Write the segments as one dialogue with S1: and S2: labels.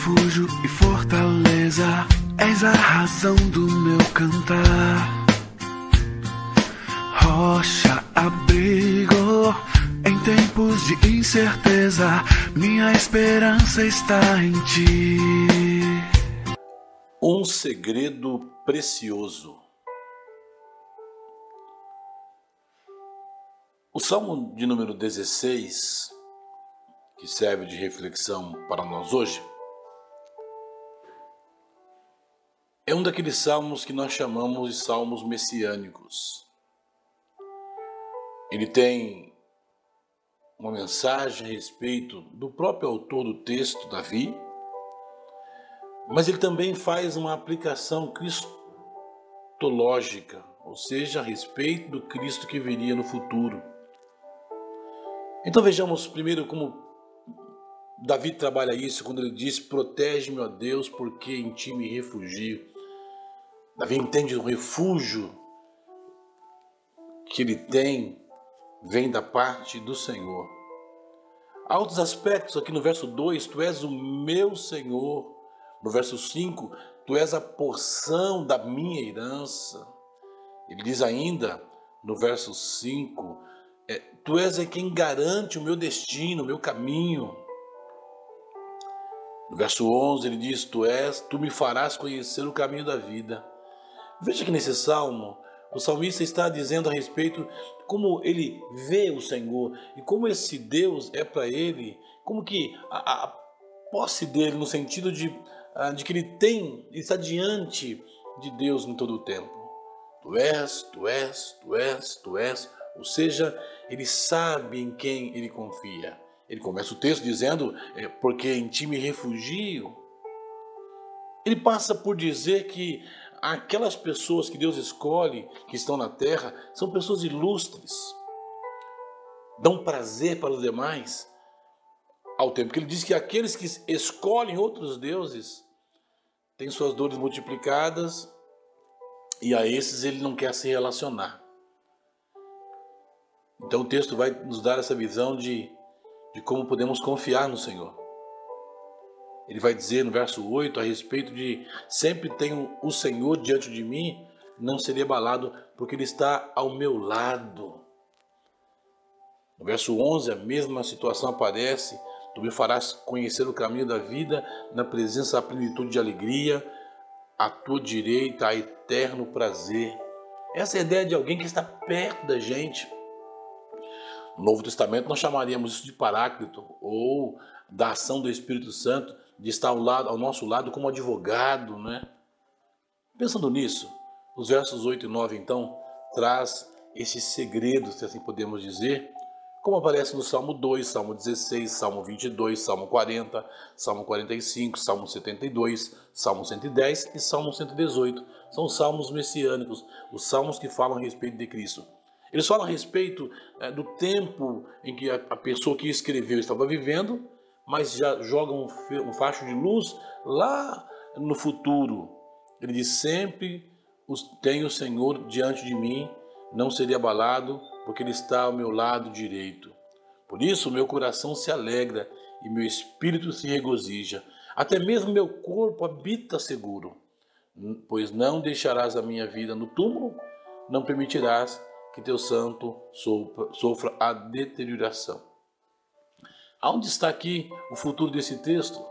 S1: refúgio e fortaleza, és a razão do meu cantar. Rocha, abrigo, em tempos de incerteza, minha esperança está em ti.
S2: Um segredo precioso. O Salmo de número 16, que serve de reflexão para nós hoje, é um daqueles salmos que nós chamamos de salmos messiânicos. Ele tem uma mensagem a respeito do próprio autor do texto, Davi, mas ele também faz uma aplicação cristológica, ou seja, a respeito do Cristo que viria no futuro. Então vejamos primeiro como Davi trabalha isso quando ele diz: Protege-me, ó Deus, porque em ti me refugio. Davi entende o refúgio que ele tem vem da parte do Senhor. Há outros aspectos aqui no verso 2: Tu és o meu Senhor. No verso 5: Tu és a porção da minha herança. Ele diz ainda no verso 5: é, tu és é quem garante o meu destino, o meu caminho. No verso 11 ele diz: Tu és, tu me farás conhecer o caminho da vida. Veja que nesse salmo, o salmista está dizendo a respeito como ele vê o Senhor e como esse Deus é para ele, como que a, a, posse dele, no sentido de, ah, de que ele tem, ele está diante de Deus em todo o tempo. Tu és, tu és, tu és, tu és. Ou seja, ele sabe em quem ele confia. Ele começa o texto dizendo, é, porque em ti me refugio. Ele passa por dizer que aquelas pessoas que Deus escolhe, que estão na terra, são pessoas ilustres, dão prazer para os demais, ao tempo que ele diz que aqueles que escolhem outros deuses têm suas dores multiplicadas e a esses ele não quer se relacionar. Então o texto vai nos dar essa visão de, de como podemos confiar no Senhor. Ele vai dizer no verso 8 a respeito de sempre tenho o Senhor diante de mim, não serei abalado, porque Ele está ao meu lado. No verso 11, a mesma situação aparece. Tu me farás conhecer o caminho da vida, na presença da plenitude de alegria, à tua direita há eterno prazer. Essa é a ideia de alguém que está perto da gente no Novo Testamento nós chamaríamos isso de paráclito ou da ação do Espírito Santo de estar ao, lado, ao nosso lado como advogado, né? Pensando nisso, os versos 8 e 9 então traz esse segredo, se assim podemos dizer, como aparece no Salmo 2, Salmo 16, Salmo 22, Salmo 40, Salmo 45, Salmo 72, Salmo 110 e Salmo 118. São salmos messiânicos, os salmos que falam a respeito de Cristo. Eles falam a respeito é, do tempo em que a, a, pessoa que escreveu estava vivendo, mas já jogam um, um facho de luz lá no futuro. Ele diz: Sempre tenho o Senhor diante de mim, não seria abalado, porque Ele está ao meu lado direito. Por isso, meu coração se alegra e meu espírito se regozija. Até mesmo meu corpo habita seguro, pois não deixarás a minha vida no túmulo, não permitirás que teu santo sofra a deterioração. Aonde está aqui o futuro desse texto?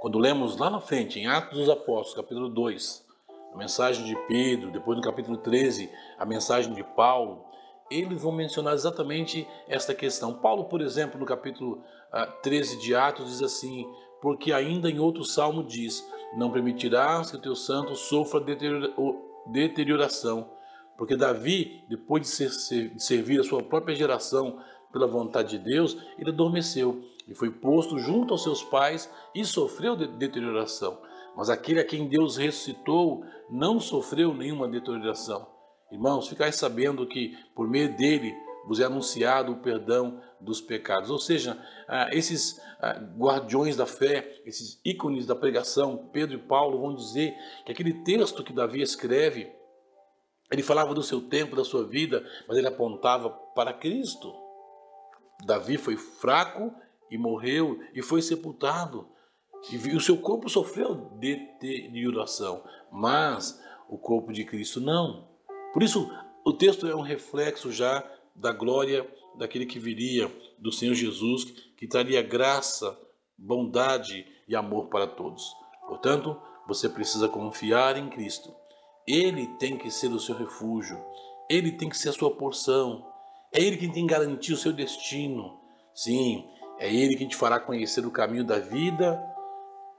S2: Quando lemos lá na frente, em Atos dos Apóstolos, capítulo 2, a mensagem de Pedro, depois no capítulo 13, a mensagem de Paulo, eles vão mencionar exatamente esta questão. Paulo, por exemplo, no capítulo 13 ah, de Atos, diz assim: Porque ainda em outro salmo diz: Não permitirás que o teu santo sofra deterioração porque Davi, depois de, de servir a sua própria geração pela vontade de Deus, ele adormeceu e foi posto junto aos seus pais e sofreu de deterioração. Mas aquele a quem Deus ressuscitou não sofreu nenhuma deterioração. Irmãos, ficai sabendo que por meio dele vos é anunciado o perdão dos pecados. Ou seja, ah, esses ah, guardiões da fé, esses ícones da pregação, Pedro e Paulo vão dizer que aquele texto que Davi escreve ele falava do seu tempo, da sua vida, mas ele apontava para Cristo. Davi foi fraco e morreu e foi sepultado. E o seu corpo sofreu deterioração, mas o corpo de Cristo não. Por isso, o texto é um reflexo já da glória daquele que viria, do Senhor Jesus, que traria graça, bondade e amor para todos. Portanto, você precisa confiar em Cristo. Ele tem que ser o seu refúgio, ele tem que ser a sua porção, é ele quem tem que garantir o seu destino. Sim, é ele quem te fará conhecer o caminho da vida,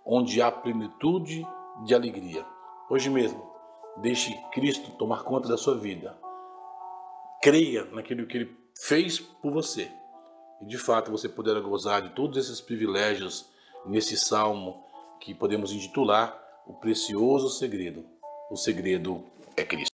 S2: onde há plenitude de alegria. Hoje mesmo, deixe Cristo tomar conta da sua vida. Creia naquilo que ele fez por você. E de fato você poderá gozar de todos esses privilégios nesse salmo que podemos intitular O Precioso Segredo. O segredo é Cristo.